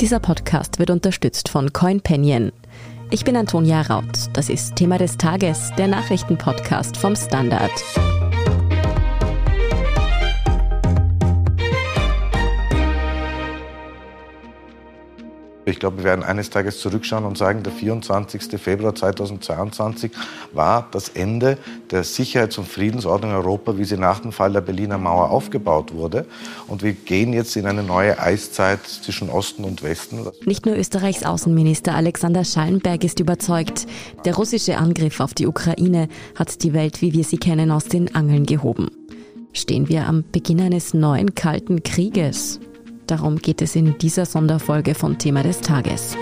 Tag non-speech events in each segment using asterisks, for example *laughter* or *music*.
Dieser Podcast wird unterstützt von CoinPenion. Ich bin Antonia Raut. Das ist Thema des Tages, der Nachrichtenpodcast vom Standard. Ich glaube, wir werden eines Tages zurückschauen und sagen, der 24. Februar 2022 war das Ende der Sicherheits- und Friedensordnung in Europa, wie sie nach dem Fall der Berliner Mauer aufgebaut wurde. Und wir gehen jetzt in eine neue Eiszeit zwischen Osten und Westen. Nicht nur Österreichs Außenminister Alexander Schallenberg ist überzeugt, der russische Angriff auf die Ukraine hat die Welt, wie wir sie kennen, aus den Angeln gehoben. Stehen wir am Beginn eines neuen Kalten Krieges? Darum geht es in dieser Sonderfolge von Thema des Tages.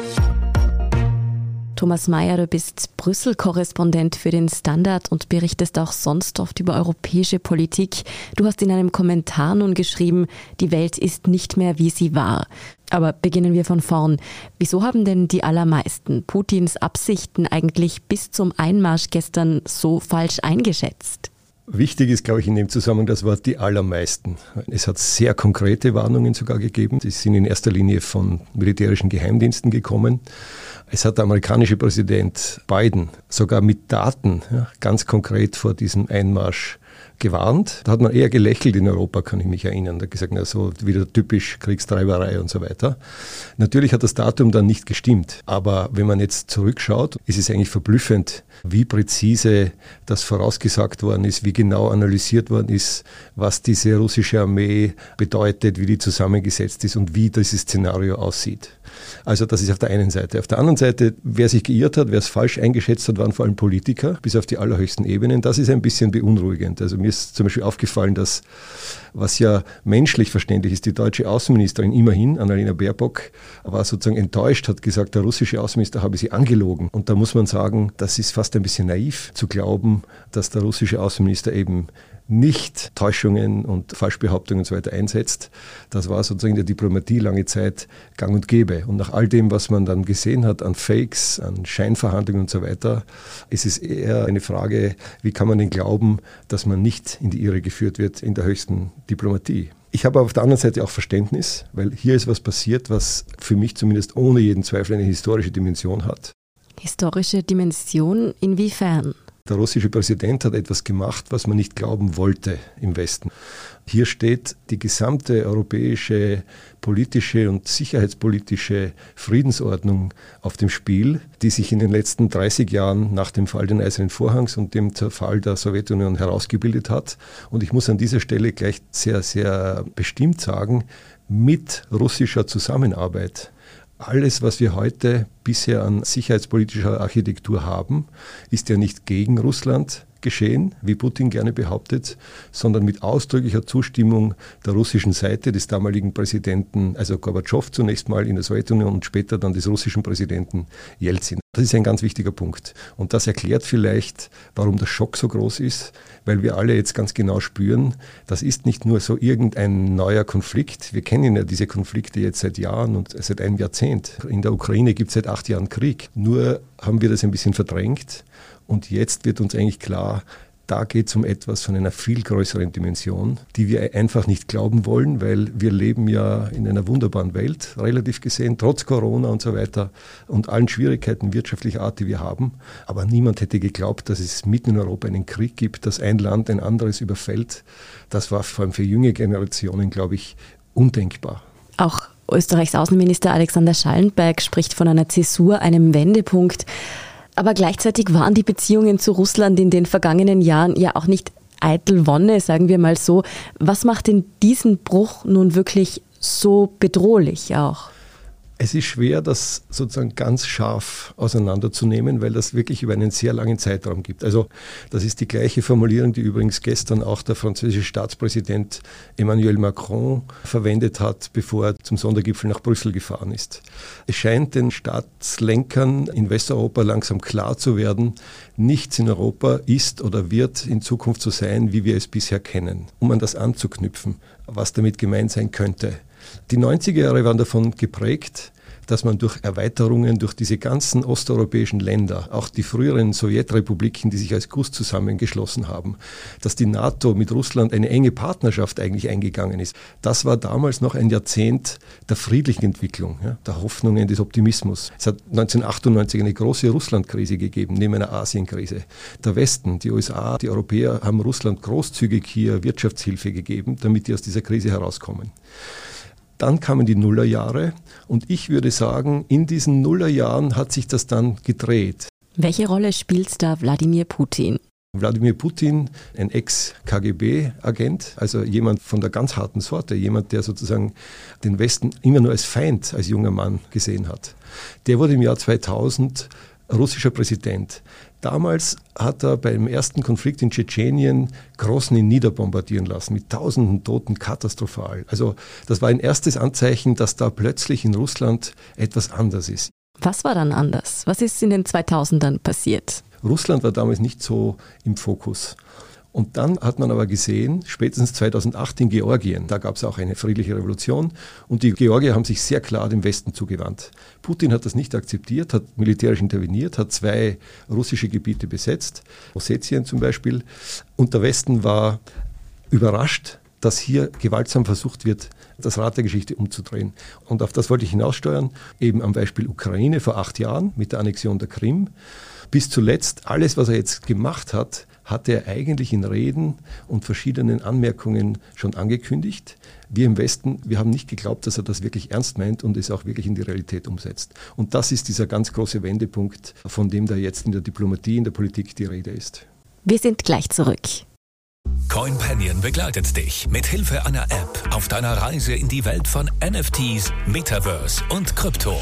Thomas Mayer, du bist Brüssel-Korrespondent für den Standard und berichtest auch sonst oft über europäische Politik. Du hast in einem Kommentar nun geschrieben, die Welt ist nicht mehr wie sie war. Aber beginnen wir von vorn. Wieso haben denn die allermeisten Putins Absichten eigentlich bis zum Einmarsch gestern so falsch eingeschätzt? Wichtig ist, glaube ich, in dem Zusammenhang das Wort die allermeisten. Es hat sehr konkrete Warnungen sogar gegeben. Die sind in erster Linie von militärischen Geheimdiensten gekommen. Es hat der amerikanische Präsident Biden sogar mit Daten ja, ganz konkret vor diesem Einmarsch gewarnt. Da hat man eher gelächelt in Europa, kann ich mich erinnern. Da hat gesagt, na, so wieder typisch Kriegstreiberei und so weiter. Natürlich hat das Datum dann nicht gestimmt. Aber wenn man jetzt zurückschaut, ist es eigentlich verblüffend, wie präzise das vorausgesagt worden ist, wie genau analysiert worden ist, was diese russische Armee bedeutet, wie die zusammengesetzt ist und wie dieses Szenario aussieht. Also das ist auf der einen Seite. Auf der anderen Seite, wer sich geirrt hat, wer es falsch eingeschätzt hat, waren vor allem Politiker, bis auf die allerhöchsten Ebenen. Das ist ein bisschen beunruhigend. Also mir ist zum Beispiel aufgefallen, dass, was ja menschlich verständlich ist, die deutsche Außenministerin immerhin, Annalena Baerbock, war sozusagen enttäuscht, hat gesagt, der russische Außenminister habe sie angelogen. Und da muss man sagen, das ist fast ein bisschen naiv zu glauben, dass der russische Außenminister eben nicht Täuschungen und Falschbehauptungen und so weiter einsetzt. Das war sozusagen in der Diplomatie lange Zeit gang und gäbe. Und nach all dem, was man dann gesehen hat an Fakes, an Scheinverhandlungen und so weiter, ist es eher eine Frage, wie kann man denn glauben, dass man nicht in die Irre geführt wird in der höchsten Diplomatie. Ich habe auf der anderen Seite auch Verständnis, weil hier ist was passiert, was für mich zumindest ohne jeden Zweifel eine historische Dimension hat. Historische Dimension inwiefern? Der russische Präsident hat etwas gemacht, was man nicht glauben wollte im Westen. Hier steht die gesamte europäische politische und sicherheitspolitische Friedensordnung auf dem Spiel, die sich in den letzten 30 Jahren nach dem Fall des Eisernen Vorhangs und dem Zerfall der Sowjetunion herausgebildet hat. Und ich muss an dieser Stelle gleich sehr, sehr bestimmt sagen, mit russischer Zusammenarbeit alles, was wir heute bisher an sicherheitspolitischer Architektur haben, ist ja nicht gegen Russland geschehen, wie Putin gerne behauptet, sondern mit ausdrücklicher Zustimmung der russischen Seite des damaligen Präsidenten, also Gorbatschow zunächst mal in der Sowjetunion und später dann des russischen Präsidenten Jelzin. Das ist ein ganz wichtiger Punkt. Und das erklärt vielleicht, warum der Schock so groß ist, weil wir alle jetzt ganz genau spüren, das ist nicht nur so irgendein neuer Konflikt. Wir kennen ja diese Konflikte jetzt seit Jahren und seit einem Jahrzehnt. In der Ukraine gibt es seit acht Jahren Krieg. Nur haben wir das ein bisschen verdrängt und jetzt wird uns eigentlich klar, da geht es um etwas von einer viel größeren Dimension, die wir einfach nicht glauben wollen, weil wir leben ja in einer wunderbaren Welt, relativ gesehen, trotz Corona und so weiter und allen Schwierigkeiten wirtschaftlicher Art, die wir haben. Aber niemand hätte geglaubt, dass es mitten in Europa einen Krieg gibt, dass ein Land ein anderes überfällt. Das war vor allem für junge Generationen, glaube ich, undenkbar. Auch Österreichs Außenminister Alexander Schallenberg spricht von einer Zäsur, einem Wendepunkt. Aber gleichzeitig waren die Beziehungen zu Russland in den vergangenen Jahren ja auch nicht eitel Wonne, sagen wir mal so. Was macht denn diesen Bruch nun wirklich so bedrohlich auch? Es ist schwer, das sozusagen ganz scharf auseinanderzunehmen, weil das wirklich über einen sehr langen Zeitraum gibt. Also das ist die gleiche Formulierung, die übrigens gestern auch der französische Staatspräsident Emmanuel Macron verwendet hat, bevor er zum Sondergipfel nach Brüssel gefahren ist. Es scheint den Staatslenkern in Westeuropa langsam klar zu werden, nichts in Europa ist oder wird in Zukunft so sein, wie wir es bisher kennen. Um an das anzuknüpfen, was damit gemeint sein könnte. Die 90er Jahre waren davon geprägt, dass man durch Erweiterungen, durch diese ganzen osteuropäischen Länder, auch die früheren Sowjetrepubliken, die sich als GUS zusammengeschlossen haben, dass die NATO mit Russland eine enge Partnerschaft eigentlich eingegangen ist. Das war damals noch ein Jahrzehnt der friedlichen Entwicklung, ja, der Hoffnungen, des Optimismus. Es hat 1998 eine große Russlandkrise gegeben, neben einer Asienkrise. Der Westen, die USA, die Europäer haben Russland großzügig hier Wirtschaftshilfe gegeben, damit die aus dieser Krise herauskommen. Dann kamen die Nullerjahre und ich würde sagen, in diesen Nullerjahren hat sich das dann gedreht. Welche Rolle spielt da Wladimir Putin? Wladimir Putin, ein Ex-KGB-Agent, also jemand von der ganz harten Sorte, jemand, der sozusagen den Westen immer nur als Feind als junger Mann gesehen hat. Der wurde im Jahr 2000 russischer Präsident. Damals hat er beim ersten Konflikt in Tschetschenien Grosny niederbombardieren lassen, mit tausenden Toten, katastrophal. Also das war ein erstes Anzeichen, dass da plötzlich in Russland etwas anders ist. Was war dann anders? Was ist in den 2000ern passiert? Russland war damals nicht so im Fokus. Und dann hat man aber gesehen, spätestens 2008 in Georgien, da gab es auch eine friedliche Revolution und die Georgier haben sich sehr klar dem Westen zugewandt. Putin hat das nicht akzeptiert, hat militärisch interveniert, hat zwei russische Gebiete besetzt, Ossetien zum Beispiel, und der Westen war überrascht, dass hier gewaltsam versucht wird, das Rad der Geschichte umzudrehen. Und auf das wollte ich hinaussteuern, eben am Beispiel Ukraine vor acht Jahren mit der Annexion der Krim. Bis zuletzt, alles, was er jetzt gemacht hat, hatte er eigentlich in Reden und verschiedenen Anmerkungen schon angekündigt. Wir im Westen, wir haben nicht geglaubt, dass er das wirklich ernst meint und es auch wirklich in die Realität umsetzt. Und das ist dieser ganz große Wendepunkt, von dem da jetzt in der Diplomatie, in der Politik die Rede ist. Wir sind gleich zurück. CoinPanion begleitet dich mit Hilfe einer App auf deiner Reise in die Welt von NFTs, Metaverse und Krypto.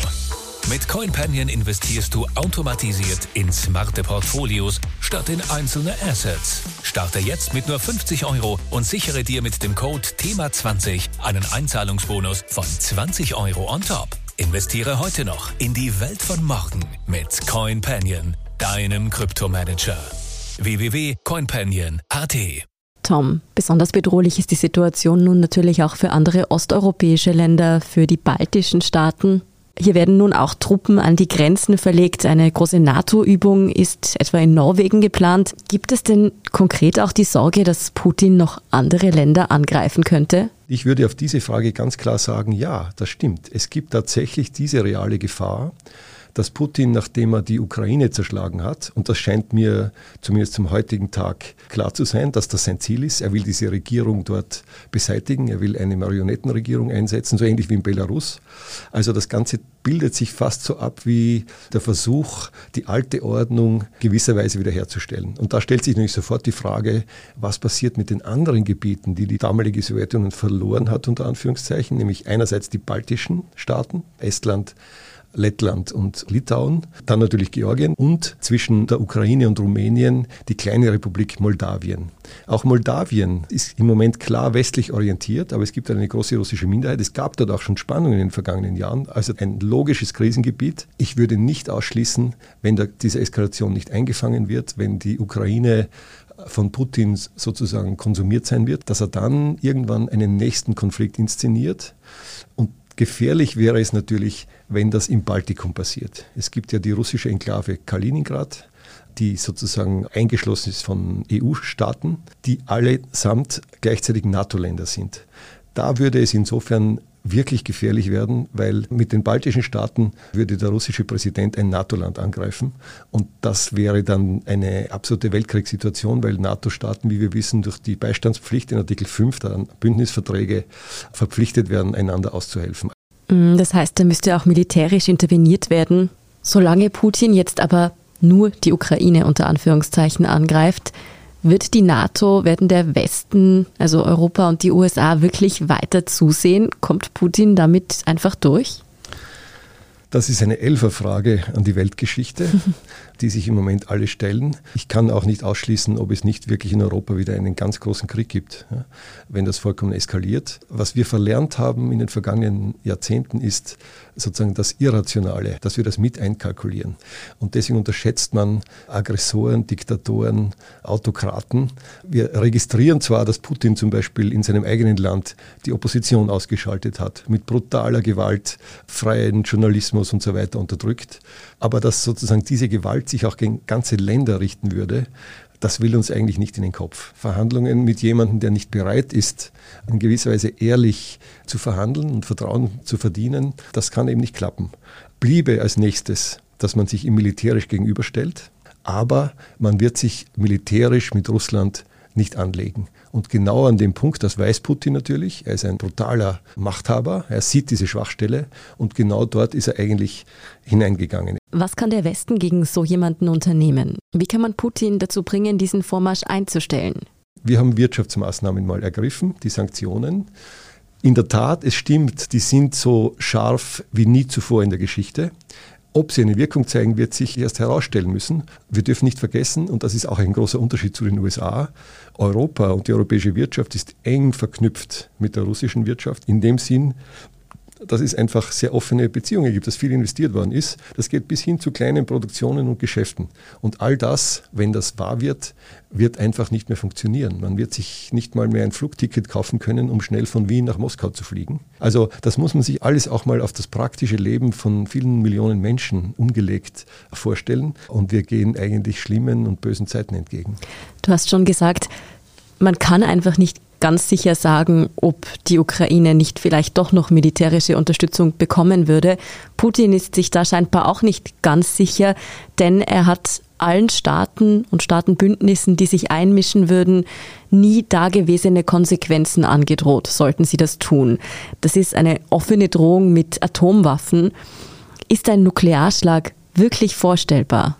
Mit CoinPanion investierst du automatisiert in smarte Portfolios statt in einzelne Assets. Starte jetzt mit nur 50 Euro und sichere dir mit dem Code THEMA20 einen Einzahlungsbonus von 20 Euro on top. Investiere heute noch in die Welt von morgen mit CoinPanion, deinem Kryptomanager. www.coinpanion.at Tom, besonders bedrohlich ist die Situation nun natürlich auch für andere osteuropäische Länder, für die baltischen Staaten. Hier werden nun auch Truppen an die Grenzen verlegt. Eine große NATO-Übung ist etwa in Norwegen geplant. Gibt es denn konkret auch die Sorge, dass Putin noch andere Länder angreifen könnte? Ich würde auf diese Frage ganz klar sagen, ja, das stimmt. Es gibt tatsächlich diese reale Gefahr dass Putin, nachdem er die Ukraine zerschlagen hat, und das scheint mir zumindest zum heutigen Tag klar zu sein, dass das sein Ziel ist, er will diese Regierung dort beseitigen, er will eine Marionettenregierung einsetzen, so ähnlich wie in Belarus. Also das Ganze bildet sich fast so ab wie der Versuch, die alte Ordnung gewisserweise wiederherzustellen. Und da stellt sich natürlich sofort die Frage, was passiert mit den anderen Gebieten, die die damalige Sowjetunion verloren hat, unter Anführungszeichen, nämlich einerseits die baltischen Staaten, Estland, Lettland und Litauen, dann natürlich Georgien und zwischen der Ukraine und Rumänien die kleine Republik Moldawien. Auch Moldawien ist im Moment klar westlich orientiert, aber es gibt eine große russische Minderheit. Es gab dort auch schon Spannungen in den vergangenen Jahren, also ein logisches Krisengebiet. Ich würde nicht ausschließen, wenn diese Eskalation nicht eingefangen wird, wenn die Ukraine von Putin sozusagen konsumiert sein wird, dass er dann irgendwann einen nächsten Konflikt inszeniert. Und Gefährlich wäre es natürlich, wenn das im Baltikum passiert. Es gibt ja die russische Enklave Kaliningrad, die sozusagen eingeschlossen ist von EU-Staaten, die allesamt gleichzeitig NATO-Länder sind. Da würde es insofern wirklich gefährlich werden, weil mit den baltischen Staaten würde der russische Präsident ein NATO-Land angreifen. Und das wäre dann eine absolute Weltkriegssituation, weil NATO-Staaten, wie wir wissen, durch die Beistandspflicht in Artikel 5 der Bündnisverträge verpflichtet werden, einander auszuhelfen. Mm, das heißt, da müsste auch militärisch interveniert werden. Solange Putin jetzt aber nur die Ukraine unter Anführungszeichen angreift, wird die NATO, werden der Westen, also Europa und die USA wirklich weiter zusehen? Kommt Putin damit einfach durch? Das ist eine Elferfrage an die Weltgeschichte, *laughs* die sich im Moment alle stellen. Ich kann auch nicht ausschließen, ob es nicht wirklich in Europa wieder einen ganz großen Krieg gibt, wenn das vollkommen eskaliert. Was wir verlernt haben in den vergangenen Jahrzehnten ist sozusagen das Irrationale, dass wir das mit einkalkulieren. Und deswegen unterschätzt man Aggressoren, Diktatoren, Autokraten. Wir registrieren zwar, dass Putin zum Beispiel in seinem eigenen Land die Opposition ausgeschaltet hat, mit brutaler Gewalt freien Journalismus und so weiter unterdrückt. Aber dass sozusagen diese Gewalt sich auch gegen ganze Länder richten würde, das will uns eigentlich nicht in den Kopf. Verhandlungen mit jemandem, der nicht bereit ist, in gewisser Weise ehrlich zu verhandeln und Vertrauen zu verdienen, das kann eben nicht klappen. Bliebe als nächstes, dass man sich ihm militärisch gegenüberstellt, aber man wird sich militärisch mit Russland nicht anlegen. Und genau an dem Punkt, das weiß Putin natürlich, er ist ein brutaler Machthaber, er sieht diese Schwachstelle und genau dort ist er eigentlich hineingegangen. Was kann der Westen gegen so jemanden unternehmen? Wie kann man Putin dazu bringen, diesen Vormarsch einzustellen? Wir haben Wirtschaftsmaßnahmen mal ergriffen, die Sanktionen. In der Tat, es stimmt, die sind so scharf wie nie zuvor in der Geschichte. Ob sie eine Wirkung zeigen, wird sich erst herausstellen müssen. Wir dürfen nicht vergessen, und das ist auch ein großer Unterschied zu den USA, Europa und die europäische Wirtschaft ist eng verknüpft mit der russischen Wirtschaft. In dem Sinn, dass es einfach sehr offene Beziehungen gibt, dass viel investiert worden ist. Das geht bis hin zu kleinen Produktionen und Geschäften. Und all das, wenn das wahr wird, wird einfach nicht mehr funktionieren. Man wird sich nicht mal mehr ein Flugticket kaufen können, um schnell von Wien nach Moskau zu fliegen. Also das muss man sich alles auch mal auf das praktische Leben von vielen Millionen Menschen umgelegt vorstellen. Und wir gehen eigentlich schlimmen und bösen Zeiten entgegen. Du hast schon gesagt, man kann einfach nicht ganz sicher sagen, ob die Ukraine nicht vielleicht doch noch militärische Unterstützung bekommen würde. Putin ist sich da scheinbar auch nicht ganz sicher, denn er hat allen Staaten und Staatenbündnissen, die sich einmischen würden, nie dagewesene Konsequenzen angedroht, sollten sie das tun. Das ist eine offene Drohung mit Atomwaffen. Ist ein Nuklearschlag wirklich vorstellbar?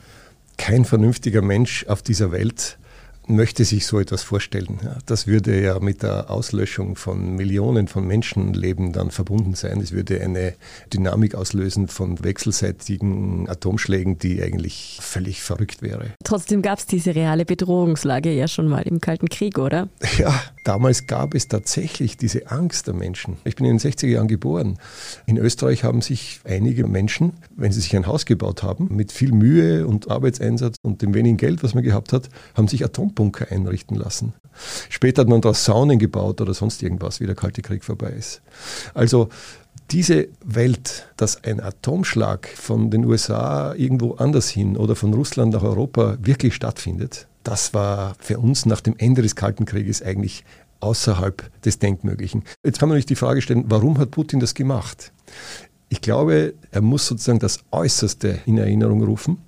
Kein vernünftiger Mensch auf dieser Welt möchte sich so etwas vorstellen. Das würde ja mit der Auslöschung von Millionen von Menschenleben dann verbunden sein. Es würde eine Dynamik auslösen von wechselseitigen Atomschlägen, die eigentlich völlig verrückt wäre. Trotzdem gab es diese reale Bedrohungslage ja schon mal im Kalten Krieg, oder? Ja, damals gab es tatsächlich diese Angst der Menschen. Ich bin in den 60er Jahren geboren. In Österreich haben sich einige Menschen, wenn sie sich ein Haus gebaut haben, mit viel Mühe und Arbeitseinsatz und dem wenigen Geld, was man gehabt hat, haben sich Atom Bunker einrichten lassen. Später hat man daraus Saunen gebaut oder sonst irgendwas, wie der Kalte Krieg vorbei ist. Also diese Welt, dass ein Atomschlag von den USA irgendwo anders hin oder von Russland nach Europa wirklich stattfindet, das war für uns nach dem Ende des Kalten Krieges eigentlich außerhalb des Denkmöglichen. Jetzt kann man sich die Frage stellen, warum hat Putin das gemacht? Ich glaube, er muss sozusagen das Äußerste in Erinnerung rufen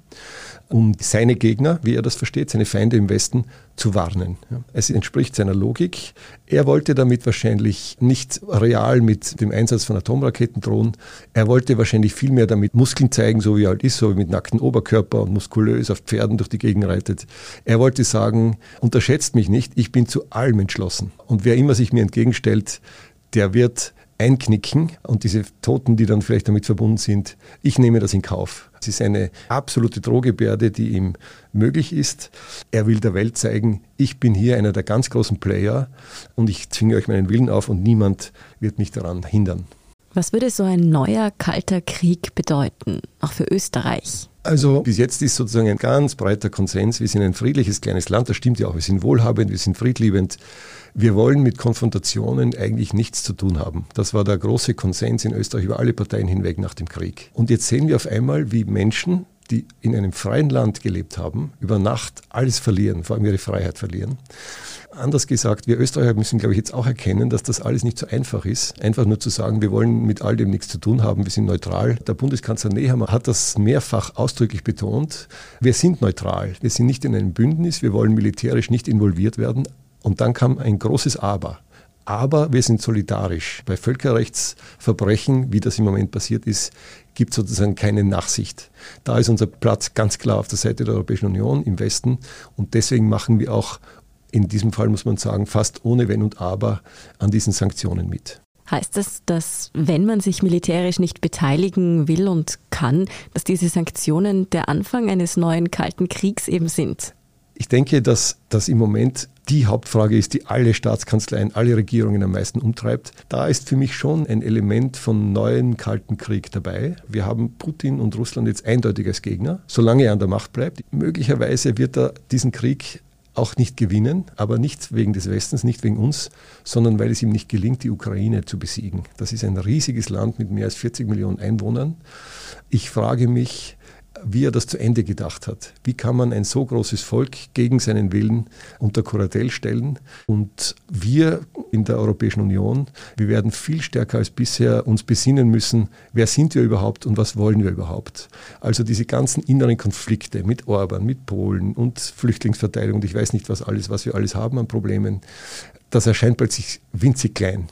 um seine Gegner, wie er das versteht, seine Feinde im Westen zu warnen. Es entspricht seiner Logik. Er wollte damit wahrscheinlich nicht real mit dem Einsatz von Atomraketen drohen. Er wollte wahrscheinlich vielmehr damit Muskeln zeigen, so wie er halt ist, so wie mit nacktem Oberkörper und muskulös auf Pferden durch die Gegend reitet. Er wollte sagen, unterschätzt mich nicht, ich bin zu allem entschlossen. Und wer immer sich mir entgegenstellt, der wird einknicken und diese Toten, die dann vielleicht damit verbunden sind, ich nehme das in Kauf. Es ist eine absolute Drohgebärde, die ihm möglich ist. Er will der Welt zeigen, ich bin hier einer der ganz großen Player und ich zwinge euch meinen Willen auf und niemand wird mich daran hindern. Was würde so ein neuer kalter Krieg bedeuten, auch für Österreich? Also bis jetzt ist sozusagen ein ganz breiter Konsens, wir sind ein friedliches kleines Land, das stimmt ja auch, wir sind wohlhabend, wir sind friedliebend. Wir wollen mit Konfrontationen eigentlich nichts zu tun haben. Das war der große Konsens in Österreich über alle Parteien hinweg nach dem Krieg. Und jetzt sehen wir auf einmal, wie Menschen, die in einem freien Land gelebt haben, über Nacht alles verlieren, vor allem ihre Freiheit verlieren. Anders gesagt, wir Österreicher müssen, glaube ich, jetzt auch erkennen, dass das alles nicht so einfach ist. Einfach nur zu sagen, wir wollen mit all dem nichts zu tun haben, wir sind neutral. Der Bundeskanzler Nehammer hat das mehrfach ausdrücklich betont. Wir sind neutral. Wir sind nicht in einem Bündnis, wir wollen militärisch nicht involviert werden. Und dann kam ein großes Aber. Aber wir sind solidarisch. Bei Völkerrechtsverbrechen, wie das im Moment passiert ist, gibt es sozusagen keine Nachsicht. Da ist unser Platz ganz klar auf der Seite der Europäischen Union im Westen. Und deswegen machen wir auch in diesem Fall, muss man sagen, fast ohne Wenn und Aber an diesen Sanktionen mit. Heißt das, dass wenn man sich militärisch nicht beteiligen will und kann, dass diese Sanktionen der Anfang eines neuen Kalten Kriegs eben sind? Ich denke, dass das im Moment die Hauptfrage ist, die alle Staatskanzleien, alle Regierungen am meisten umtreibt. Da ist für mich schon ein Element von neuen Kalten Krieg dabei. Wir haben Putin und Russland jetzt eindeutig als Gegner, solange er an der Macht bleibt. Möglicherweise wird er diesen Krieg auch nicht gewinnen, aber nicht wegen des Westens, nicht wegen uns, sondern weil es ihm nicht gelingt, die Ukraine zu besiegen. Das ist ein riesiges Land mit mehr als 40 Millionen Einwohnern. Ich frage mich, wie er das zu Ende gedacht hat. Wie kann man ein so großes Volk gegen seinen Willen unter Kuratell stellen? Und wir in der Europäischen Union, wir werden viel stärker als bisher uns besinnen müssen, wer sind wir überhaupt und was wollen wir überhaupt? Also diese ganzen inneren Konflikte mit Orban, mit Polen und Flüchtlingsverteilung, ich weiß nicht was alles, was wir alles haben an Problemen, das erscheint plötzlich winzig klein.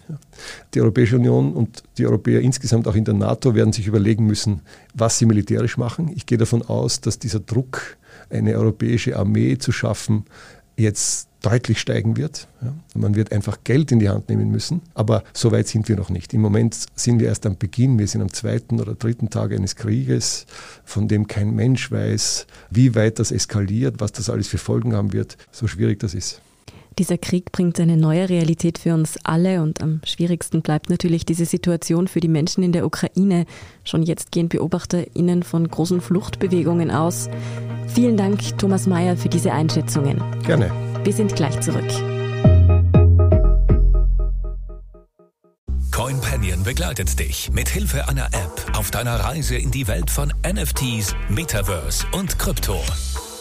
Die Europäische Union und die Europäer insgesamt auch in der NATO werden sich überlegen müssen, was sie militärisch machen. Ich gehe davon aus, dass dieser Druck, eine europäische Armee zu schaffen, jetzt deutlich steigen wird. Man wird einfach Geld in die Hand nehmen müssen, aber so weit sind wir noch nicht. Im Moment sind wir erst am Beginn, wir sind am zweiten oder dritten Tag eines Krieges, von dem kein Mensch weiß, wie weit das eskaliert, was das alles für Folgen haben wird, so schwierig das ist. Dieser Krieg bringt eine neue Realität für uns alle und am schwierigsten bleibt natürlich diese Situation für die Menschen in der Ukraine. Schon jetzt gehen BeobachterInnen von großen Fluchtbewegungen aus. Vielen Dank, Thomas Mayer, für diese Einschätzungen. Gerne. Wir sind gleich zurück. CoinPanion begleitet dich mit Hilfe einer App auf deiner Reise in die Welt von NFTs, Metaverse und Krypto.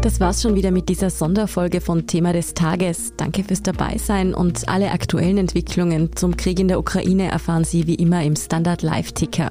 das war's schon wieder mit dieser Sonderfolge von Thema des Tages. Danke fürs Dabeisein und alle aktuellen Entwicklungen zum Krieg in der Ukraine erfahren Sie wie immer im Standard Live Ticker.